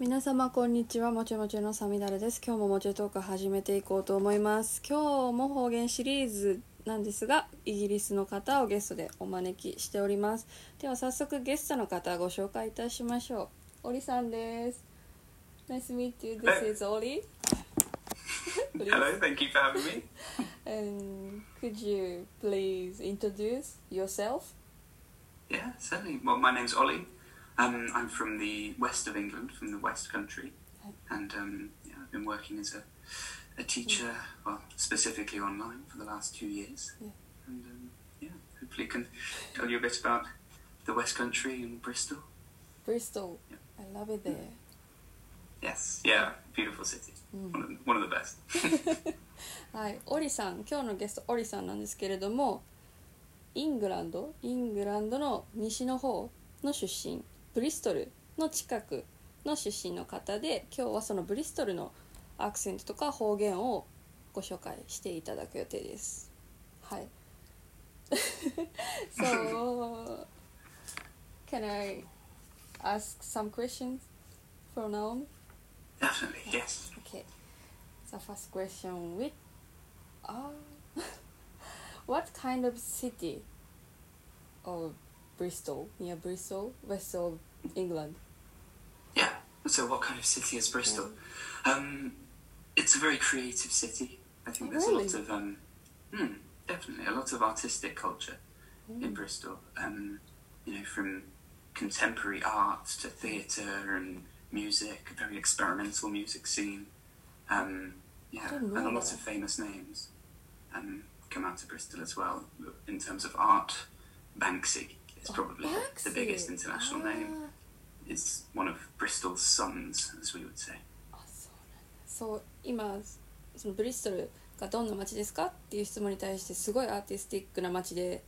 皆様こんにちはもちもちのサミダレです今日ももちトーク始めていこうと思います今日も方言シリーズなんですがイギリスの方をゲストでお招きしておりますでは早速ゲストの方ご紹介いたしましょうオリさんです Nice to meet you this is Oli Hello, thank you for having me. and could you please introduce yourself Yeah, certainly. Well, my name's Ollie. Um, I'm from the west of England, from the West Country, and um, yeah, I've been working as a, a teacher, well, specifically online for the last two years. Yeah. And um, yeah, hopefully can tell you a bit about the West Country and Bristol. Bristol Yeah. I love it there Yes, yeah, beautiful city. One, of, one of the best. はい、オリさん今日のゲストオリさんなんですけれどもイングランドイングランドの西の方の出身 ブリストルの近くの出身の方で今日はそのブリストルのアクセントとか方言をご紹介していただく予定ですはい so can I ask some questions for now Definitely, yes. Okay. So first question with uh, what kind of city of Bristol near Bristol, west of England? Yeah. So, what kind of city is Bristol? Um, it's a very creative city. I think there's Really? a lot of um, hmm, definitely a lot of artistic culture in Bristol. Um, you know, from contemporary art to theatre and music, a very experimental music scene. Um, yeah, and a lot of famous names um, come out of Bristol as well. In terms of art, Banksy is probably the biggest international name is one of Bristol's sons, as we would say. あそう今そのブリストルがどんな街ですかっていう質問に対してすごいアーティスティックな街で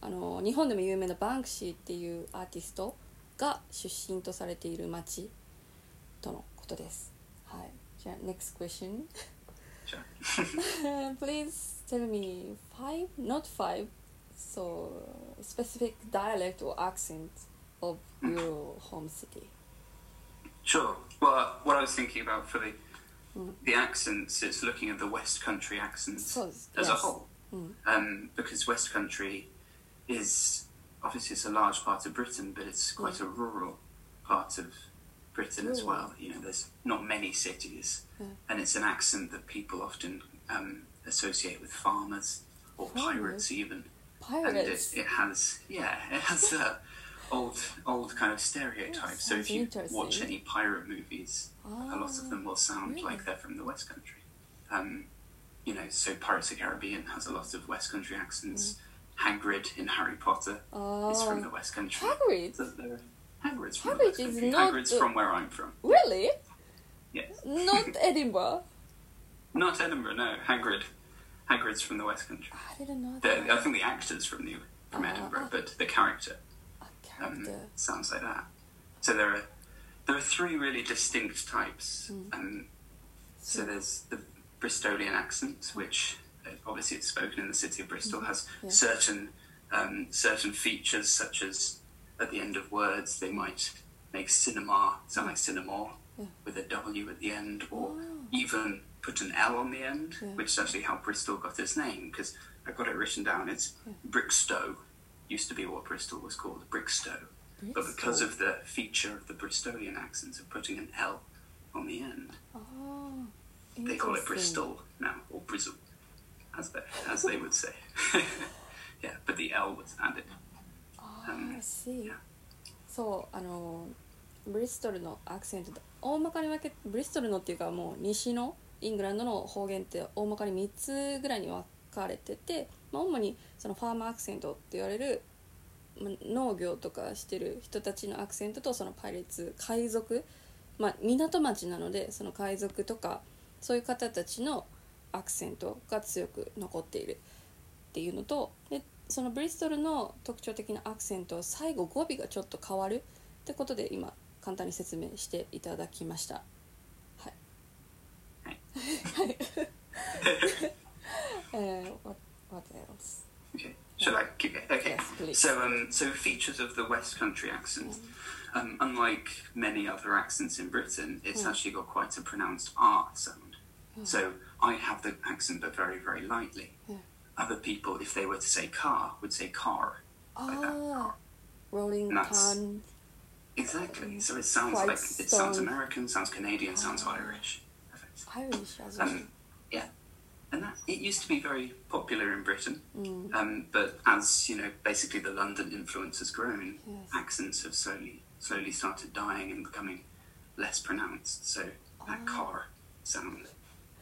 あの日本でも有名なバンクシーっていうアーティストが出身とされている街とのことです。はい、じゃあ next question please tell me five not five so specific dialect or accent of your home city Sure. Well, what I was thinking about for the Mm. the accents is looking at the West Country accents So it's- as a whole, Mm. um, because West Country is obviously it's a large part of Britain, but it's quite a rural part of Britain as well. You know, there's not many cities, Yeah. and it's an accent that people often um, associate with farmers or pirates even. And it, it has yeah it has uh, old old kind of stereotypes so if you watch any pirate movies a lot of them will sound really? like they're from the west country. Um, you know so pirates of the caribbean has a lot of west country accents. Hagrid in harry potter is from Oh. the west country. Hagrid? So hagrid's from Hagrid the west country. not hagrid's from where i'm from. Really? Yes. Not Edinburgh? Not edinburgh no. Hagrid hagrid's from the west country I didn't know the, that i think the actor's from the from Ah. edinburgh but the character um, character sounds like that. So there are there are three really distinct types. Um, so there's the Bristolian accent, which uh, obviously it's spoken in the city of Bristol, has Yeah. certain um, certain features such as at the end of words they might make cinema sound like cinema Yeah. with a W at the end, or Oh. even put an L on the end, Yeah. which is actually how Bristol got its name because I got it written down. It's Brickstow used to be what Bristol was called, Brickstow. But because of the feature of the Bristolian accents of putting an L on the end, oh, they call it interesting. Bristol now, or Brizzle, as they, as they would say. yeah, but the L was added. ああ、うん I see いやそうあのブリストルのアクセントで大まかに分けブリストルのっていうかもう西の イングランドの方言って大まかに3つぐらいに分かれてて、まあ、主にそのファーマーアクセントって言われるまあ農業とかしてる人たちのアクセントとそのパイレーツ海賊、まあ、港町なのでその海賊とかそういう方たちのアクセントが強く残っているっていうのとでそのブリストルの特徴的なアクセントは最後語尾がちょっと変わるってことで今簡単に説明していただきました。Uh, はい。what what else? Okay. Should I keep it? Okay. Yes, please. So um, so features of the West Country accent. Mm-hmm. Um, unlike many other accents in Britain, it's mm. actually got quite a pronounced R sound. Mm. So I have the accent, but very, very lightly. Yeah. Other people, if they were to say car, would say car. Ah, like rolling. Exactly. Um, so it sounds like it sounds American, sounds Canadian, sounds Irish. Perfect. Irish as well. Um, yeah, and that it used to be very popular in Britain, Mm. um, but as you know, basically the London influence has grown, Yes. accents have slowly slowly started dying and becoming less pronounced. So that Ah. car sound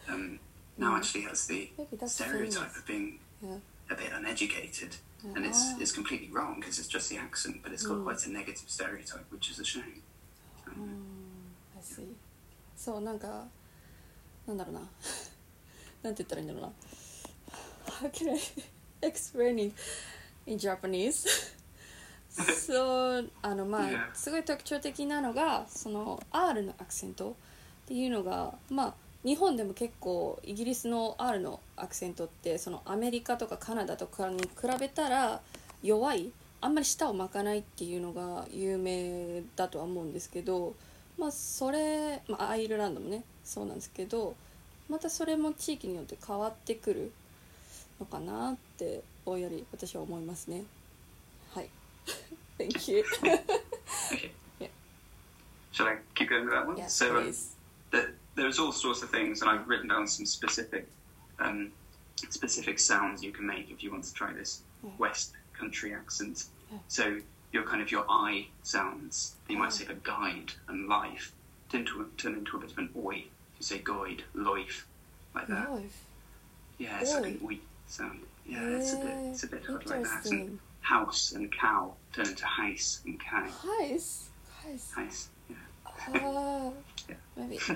um, now Mm. actually has the Maybe that's stereotype famous. of being Yeah. a bit uneducated. Yeah. And it's, Ah. it's completely wrong because it's just the accent, but it's got Mm. quite a negative stereotype, which is a shame. うん I see そうなんか なんだろうな なんて言ったらいいんだろうな How can I explain it in Japanese? そうあのまあ.すごい特徴的なのがその R のアクセントっていうのがまあ日本でも結構イギリスの R のアクセントってそのアメリカとかカナダとかに比べたら弱いあんまり舌を巻かないっていうのが有名だとは思うんですけどまあそれ、まあ、アイルランドもねそうなんですけどまたそれも地域によって変わってくるのかなってぼんやり私は思いますねはい Thank you. Yeah. Shall I keep going with that one? yes so um, there, there's all sorts of things, and I've written down some specific um, specific sounds you can make if you want to try this Yeah. West Country accent. Yeah. So your kind of your I sounds, you Oh. might say a guide and life, turn into a, turn into a bit of an oi. You say guide, life, like that. Life Yeah, it's like Oi. an oi sound. Yeah, it's a bit, it's a bit hard like that. And house and cow turn into house and cow. Heis Heis House. Yeah. ah Yeah. maybe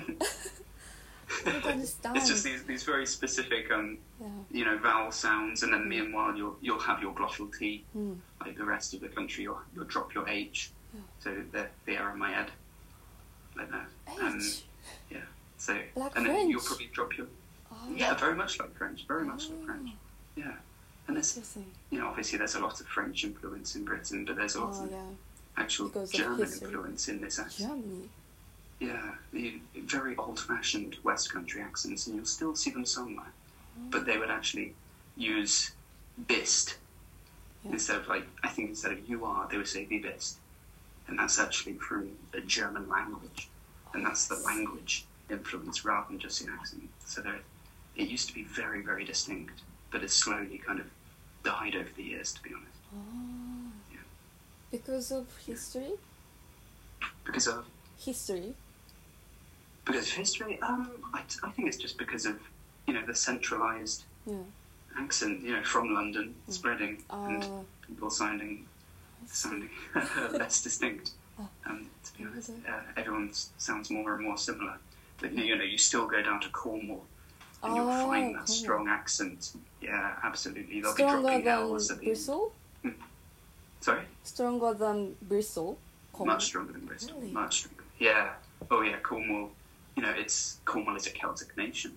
I don't understand It's just these, these very specific um, yeah you know, vowel sounds, and then meanwhile you'll you'll have your glottal T, mm. like the rest of the country. You'll you'll drop your H, Yeah. so the the air on my head, like that. Um, So Like and then you'll probably drop your Ah, yeah, very much like French, very much like oh, French. Yeah, and there's you know obviously there's a lot of French influence in Britain, but there's a lot oh of yeah. actual Because German influence in this accent. Germany. Yeah, the very old-fashioned West Country accents, and you'll still see them somewhere. But they would actually use bist Yeah. instead of like I think instead of you are, they would say wie bist, and that's actually from the German language, and that's the language influence rather than just the accent. So there, it used to be very very distinct, but it's slowly kind of died over the years, to be honest, oh Yeah. because of history because of history because of history. Um, I, I think it's just because of you know the centralized yeah accent, you know, from London spreading and ah people sounding sounding less distinct. Ah. Um, to be honest, uh, everyone sounds more and more similar. But you know, you still go down to Cornwall and you'll Ah, find that Cornwall. strong accent. Yeah, absolutely. They'll be stronger dropping than. Bristol Sorry, stronger than Bristol Cornwall. much stronger than Bristol. Really? Much stronger. Yeah. Oh yeah, Cornwall. You know, it's Cornwall is a Celtic nation.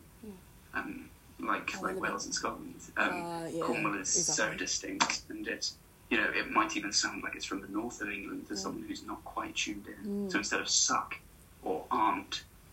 Um, like Oh, like? Wales and Scotland. Um, Ah, yeah, Cornwall is so distinct, and it's you know it might even sound like it's from the north of England to Yeah. someone who's not quite tuned in. Mm. So instead of suck or Yeah.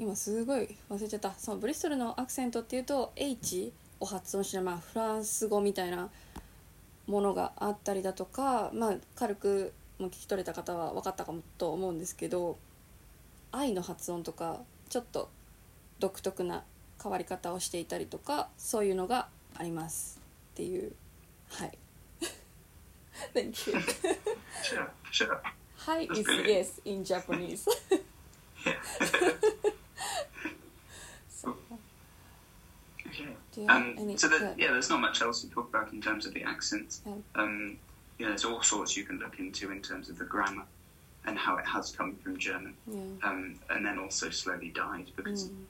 今すごい忘れちゃった。そのブリストルのアクセントっていうと H を発音しない、まあ、フランス語みたいなものがあったりだとか、まあ、軽くも聞き取れた方は分かったかもと思うんですけど「愛」の発音とかちょっと独特な変わり方をしていたりとかそういうのがありますっていう。はい。Thank you. Sure, sure. Hi is yes in Japanese okay. do you have Um, so that, yeah. yeah, there's not much else to talk about in terms of the accent. Yeah. Um, you know, there's all sorts you can look into in terms of the grammar. and how it has come from German, Yeah. um, and then also slowly died because Mm.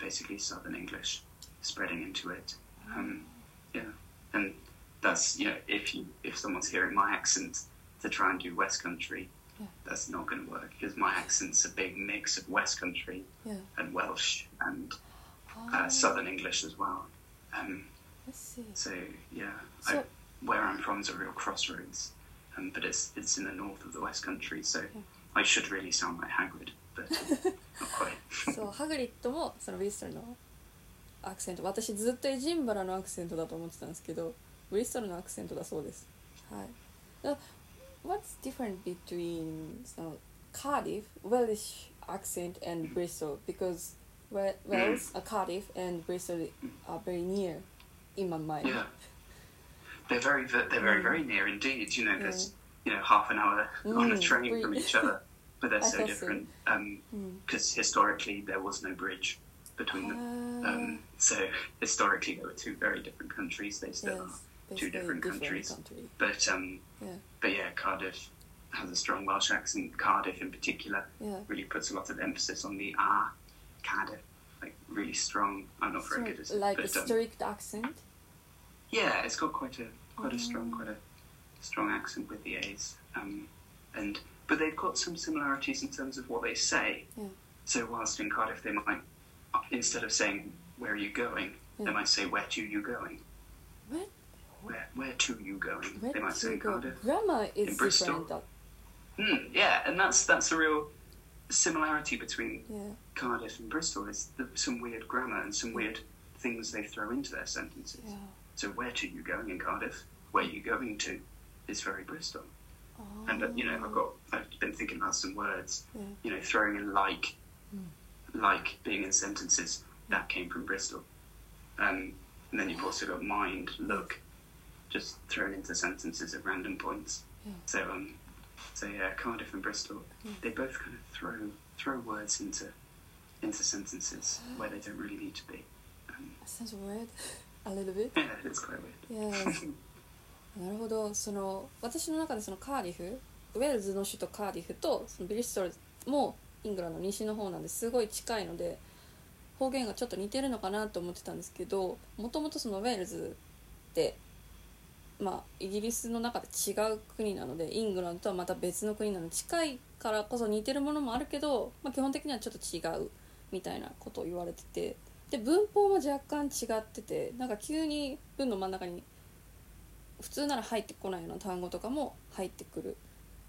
basically Southern English spreading into it. Um, yeah, and that's you know if you if someone's hearing my accent to try and do West Country, Yeah. that's not going to work because my accent's a big mix of West Country Yeah. and Welsh and Ah, uh, Southern English as well. Um, I see. so yeah, So- I, where I'm from is a real crossroads, um, but it's it's in the north of the West Country, so I should really sound like Hagrid, but not quite. そうハグリッドもそのブリストルのアクセント私ずっとエジンバラのアクセントだと思ってたんですけどブリストルのアクセントだそうですはいだ What's different between その Cardiff Welsh accent and Bristol because Wel- Wales uh, Cardiff and Bristol are very near in my mind Yeah, they're very they're very Mm. very near indeed. You know, there's you know half an hour on a Mm, train we- from each other, but they're so different Mm. because historically there was no bridge between them. Ah, Um, so historically they were two very different countries. They still are. two basically different countries. country. But um, Yeah. but yeah, Cardiff has a strong Welsh accent. Cardiff in particular Yeah. really puts a lot of emphasis on the R. Cardiff, like really strong. I'm not very So, good at it, like a but um, strict accent yeah, it's got quite a quite a strong quite a strong accent with the A's. Um, and but they've got some similarities in terms of what they say. Yeah. So whilst in Cardiff they might instead of saying where are you going, Yeah. they might say where to you going. Where- Where where to you going? Where they might say go? Cardiff. Grammar is In Bristol. different. Hmm, yeah, and that's that's a real similarity between yeah. Cardiff and Bristol. Is the, some weird grammar and some weird things they throw into their sentences. Yeah. So where to you going in Cardiff? Where you going to? Is very Bristol. And uh, you know, I've got I've been thinking about some words. Yeah. You know, throwing in like, Mm. like being in sentences. That came from Bristol. Um, and then you've also got mind, look, just thrown into sentences at random points. So um, so yeah, Cardiff and Bristol, they both kind of throw throw words into into sentences where they don't really need to be. Um, Sounds weird. A little bit. yeah, it's quite weird. Yes. なるほどその私の中でそのカーディフウェールズの首都カーディフとそのブリストルもイングランドの西の方なんですごい近いので方言がちょっと似てるのかなと思ってたんですけどもともとそのウェールズってまあイギリスの中で違う国なのでイングランドとはまた別の国なので近いからこそ似てるものもあるけど、まあ、基本的にはちょっと違うみたいなことを言われててで文法も若干違っててなんか急に文の真ん中に普通なら入ってこないような単語とかも入ってくる。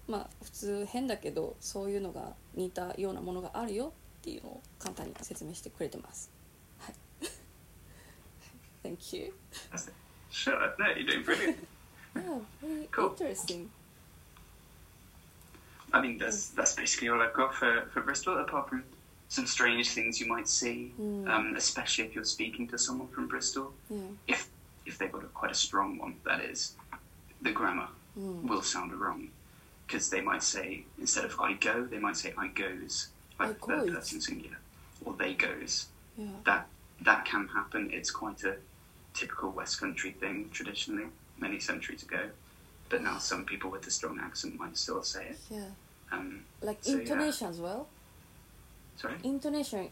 まあ普通変だけどそういうのが似たようなものがあるよっていうのを簡単に説明してくれてます。はい。Thank you Sure, no, you're doing brilliant. yeah very Cool. interesting I mean, that's that's basically all I've got for, for Bristol, apart from some strange things you might see, Mm. um, especially if you're speaking to someone from Bristol. yeah If if they've got a, quite a strong one, that is, the grammar mm. will sound wrong because they might say instead of I go, they might say I goes, like I third person singular, or they goes. yeah That that can happen. It's quite a typical West Country thing traditionally, many centuries ago. But now some people with a strong accent might still say it. yeah Um, like So, yeah. intonation as well sorry. intonation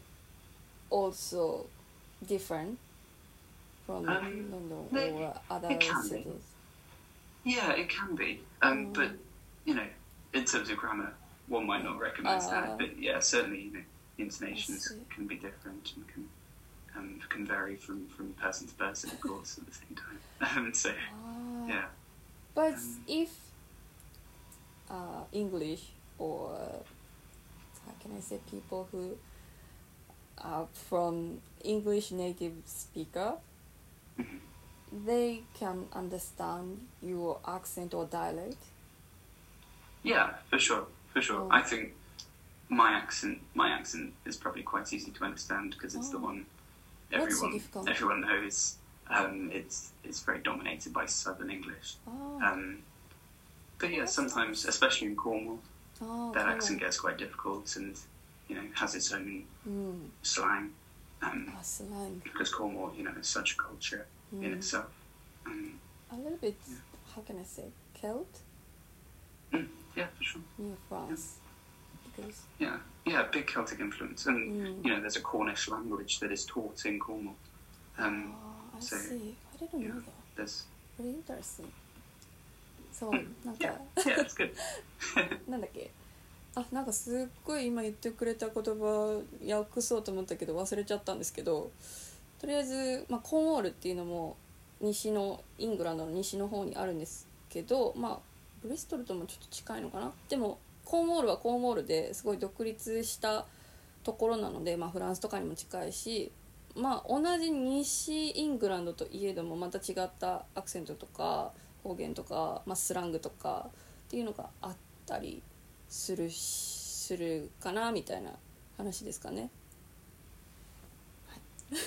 also different from Um, London they- or other it can be. cities Yeah, it can be. Um, Mm. But, you know, in terms of grammar, one might not recognise Uh, that. But yeah, certainly, you know, intonations can be different and can um, can vary from, from person to person, of course, at the same time. Um, so, Ah. yeah. But Um, if uh, English or how can I say people who are from English native speaker, Mhm. they can understand your accent or dialect. Yeah, for sure, for sure. Oh. I think my accent, my accent is probably quite easy to understand because it's the Oh. one What's so everyone everyone knows. Um, it's it's very dominated by Southern English. Oh, Um, but yeah, sometimes, especially in Cornwall, oh, that okay. accent gets quite difficult and you know has its own Mm. slang. Um, Ah, slang. because Cornwall, you know, is such a culture in Mm. itself. Um, A little bit. Yeah. How can I say Celt? Mm, yeah, for sure. near France. Because Yeah, yeah, big Celtic influence, and Mm. you know, there's a Cornish language that is taught in Cornwall. Um, oh, I so, see. I didn't yeah. know that. there's これ interesting そうなんか yeah, yeah, it's good. なんだっけあなんかすっごい今言ってくれた言葉訳そうと思ったけど忘れちゃったんですけどとりあえず、まあ、コーンウォールっていうのも西のイングランドの西の方にあるんですけどまあブリストルともちょっと近いのかなでもコーンウォールはコーンウォールですごい独立したところなので、まあ、フランスとかにも近いしまあ同じ西イングランドといえどもまた違ったアクセントとか方言とか、まあ、スラングとかっていうのがあったりするしするかなみたいな話ですかね。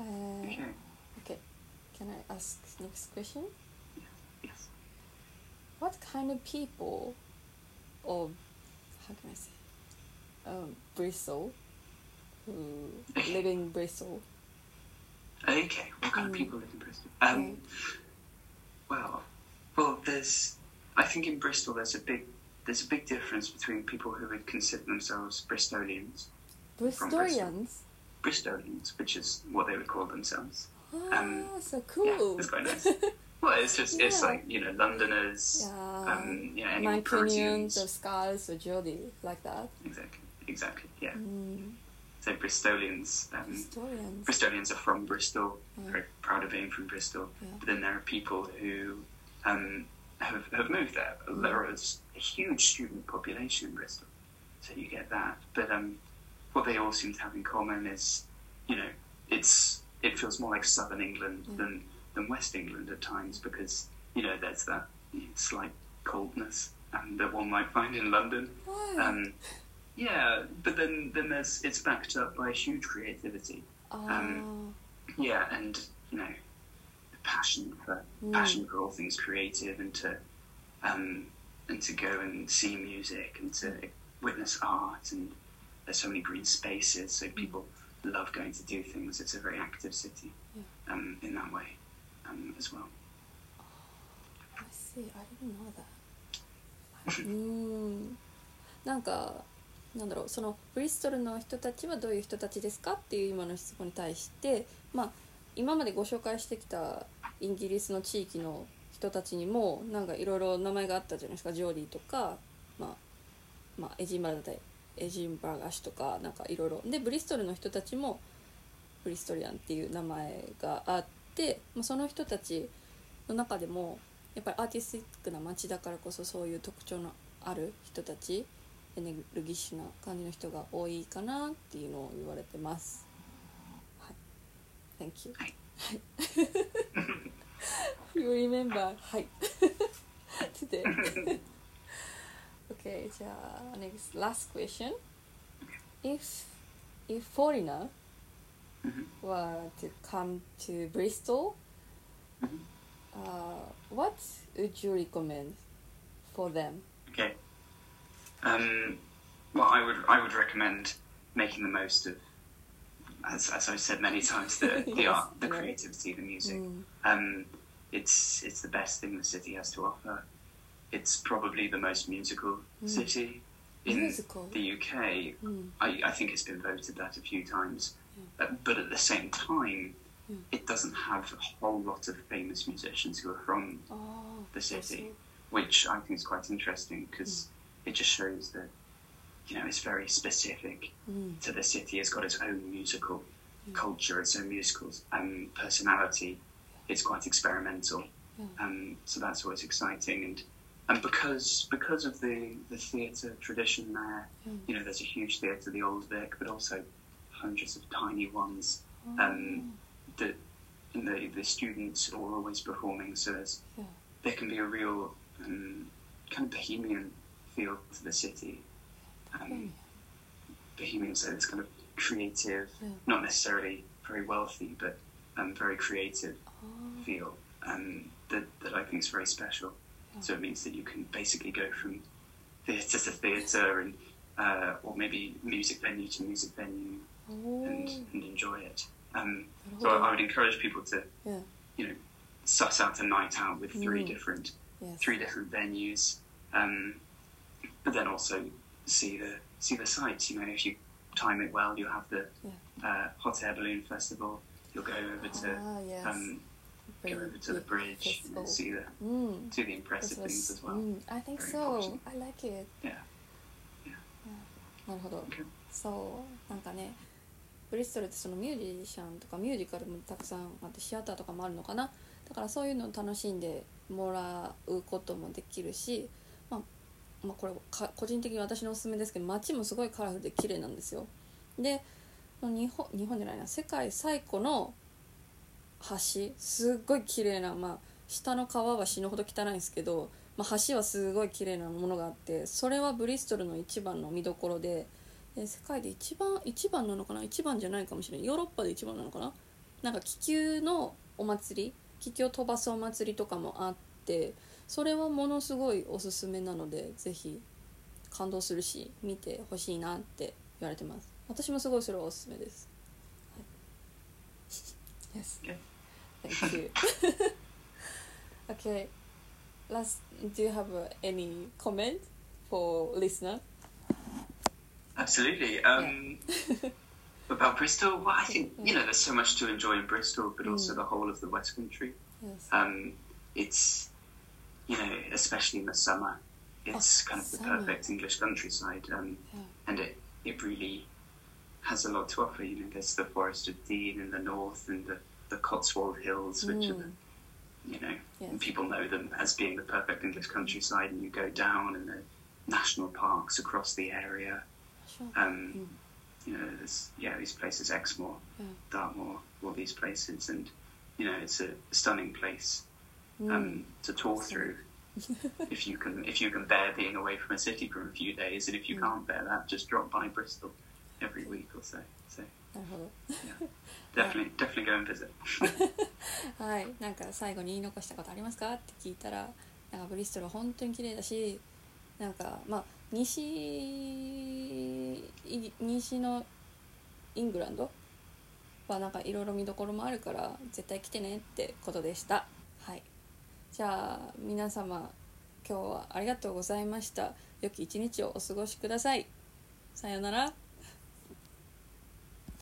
えー okay. okay. Can I ask next question? What kind of people or how can I say um, Bristol who live in Bristol? Okay. What kind Mm. of people live in Bristol? Um, well, well, there's. I think in Bristol there's a big there's a big difference between people who would consider themselves Bristolians, Bristolians? Bristolians, which is what they would call themselves. Ah, Um, so Yeah, cool. it's quite nice. well, it's just it's like you know Londoners, Yeah. um, you know, anyone Mancunians or Scars or Geordie, like that. Exactly, exactly. Yeah. Mm. So Bristolians. Um, Bristolians. Bristolians are from Bristol, Yeah. very proud of being from Bristol. Yeah. But then there are people who um, have, have moved there. Mm. There is a huge student population in Bristol, so you get that. But um, what they all seem to have in common is, you know, it's it feels more like southern England Mm. than, than West England at times because, you know, there's that slight coldness um, that one might find in London. Um, yeah, but then, then there's it's backed up by huge creativity. Ah, Yeah, and you know, passion for Mm. passion for all things creative and to um, and to go and see music and to witness art and there's so many green spaces, so people love going to do things. It's a very active city um, in that way um, as well. I see. I didn't know that. うーんなんかなんだろうそのブリストルの人たちはどういう人たちですかっていう今の質問に対してまあ今までご紹介してきたイギリスの地域の人たちにもなんかいろいろ名前があったじゃないですかジョーディとか、まあ、まあエジンバラだったりエジンバラガシとかなんかいろいろでブリストルの人たちもブリストリアンっていう名前があって、まあ、その人たちの中でもやっぱりアーティスティックな街だからこそそういう特徴のある人たちエネルギッシュな感じの人が多いかなっていうのを言われてます。はい。Thank you. はい you remember? はい。today. okay, じゃあ next last question. If if foreigner Mhm. were to come to Bristol, Mhm. uh, what would you recommend for them? Okay. Um, well, I would I would recommend making the most of, as, as I've said many times, the, the art, the creativity, the music. Mm. Um, it's it's the best thing the city has to offer. It's probably the most musical Mm. city in Musical. the UK. Mm. I, I think it's been voted that a few times, uh, but at the same time, Mm. it doesn't have a whole lot of famous musicians who are from Oh, the city, which I think is quite interesting because it just shows that you know it's very specific Mm. to the city. It's got its own musical Mm. culture, its own musical um, personality. It's quite experimental, Yeah. um, so that's always exciting. And and because because of the the theatre tradition there, Mm. you know, there's a huge theatre, the Old Vic, but also hundreds of tiny ones Oh, um, that the the students are always performing. So there's Yeah. there can be a real um, kind of bohemian feel to the city. Um, bohemian, so it's kind of creative, Yeah. not necessarily very wealthy, but um, very creative Oh, feel um, that that I think is very special. So it means that you can basically go from theatre to theatre and uh, or maybe music venue to music venue oh, and enjoy it. Um, なるほ so I, I ど would encourage people to, Yeah. you know, suss out a night out with three Mm. different Yes. three different venues, um, but then also see the see the sights. You know, if you time it well, you'll have the uh, hot air balloon festival. You'll go over to Ah, yes. um, go Very over to the big bridge festival. and see the Mm. see the impressive This things was- as well. mm, I think Very so. important. I like it. Yeah. なるほど Okay. そうなんかね ブリストルってそのミュージシャンとかミュージカルもたくさんあってシアターとかもあるのかな。だからそういうのを楽しんでもらうこともできるし、まあ、まあこれか個人的に私のおすすめですけど街もすごいカラフルで綺麗なんですよ。で日本日本じゃないな世界最古の橋すっごい綺麗なまあ下の川は死ぬほど汚いんですけど、まあ、橋はすごい綺麗なものがあってそれはブリストルの一番の見どころでで世界で一番一番なのかな？一番じゃないかもしれない。ヨーロッパで一番なのかな？なんか気球のお祭り？気球を飛ばすお祭りとかもあってそれはものすごいおすすめなのでぜひ感動するし見てほしいなって言われてます。私もすごいそれはおすすめです、はい、Yes. Thank you. Okay. Last do you have uh, any comment for listener? Absolutely. Um, about Bristol, well, I think you know there's so much to enjoy in Bristol, but also Mm. the whole of the West Country. Yes Um, it's you know, especially in the summer, it's Oh, kind of the summer. perfect English countryside, um, Yeah. and it it really has a lot to offer. You know, there's the Forest of Dean in the north, and the the Cotswold Hills, which are the Mm. you know, Yes. and people know them as being the perfect English countryside, and you go down and the national parks across the area. Sure. Um, Mm. You know, there's yeah these places, Exmoor, Yeah. Dartmoor, all these places, and you know it's a stunning place Mm. um, to tour Awesome. through. if you can, if you can bear being away from a city for a few days, and if you Mm. can't bear that, just drop by Bristol every week or so. So なるほど definitely, definitely go and visit. はい、なんか最後に言い残したことありますかって聞いたらなんかブリストルは本当に綺麗だしなんかまあ 西西のイングランドはなんかいろいろ見どころもあるから絶対来てねってことでした。はい。じゃあ皆様今日はありがとうございました。良き一日をお過ごしください。さようなら。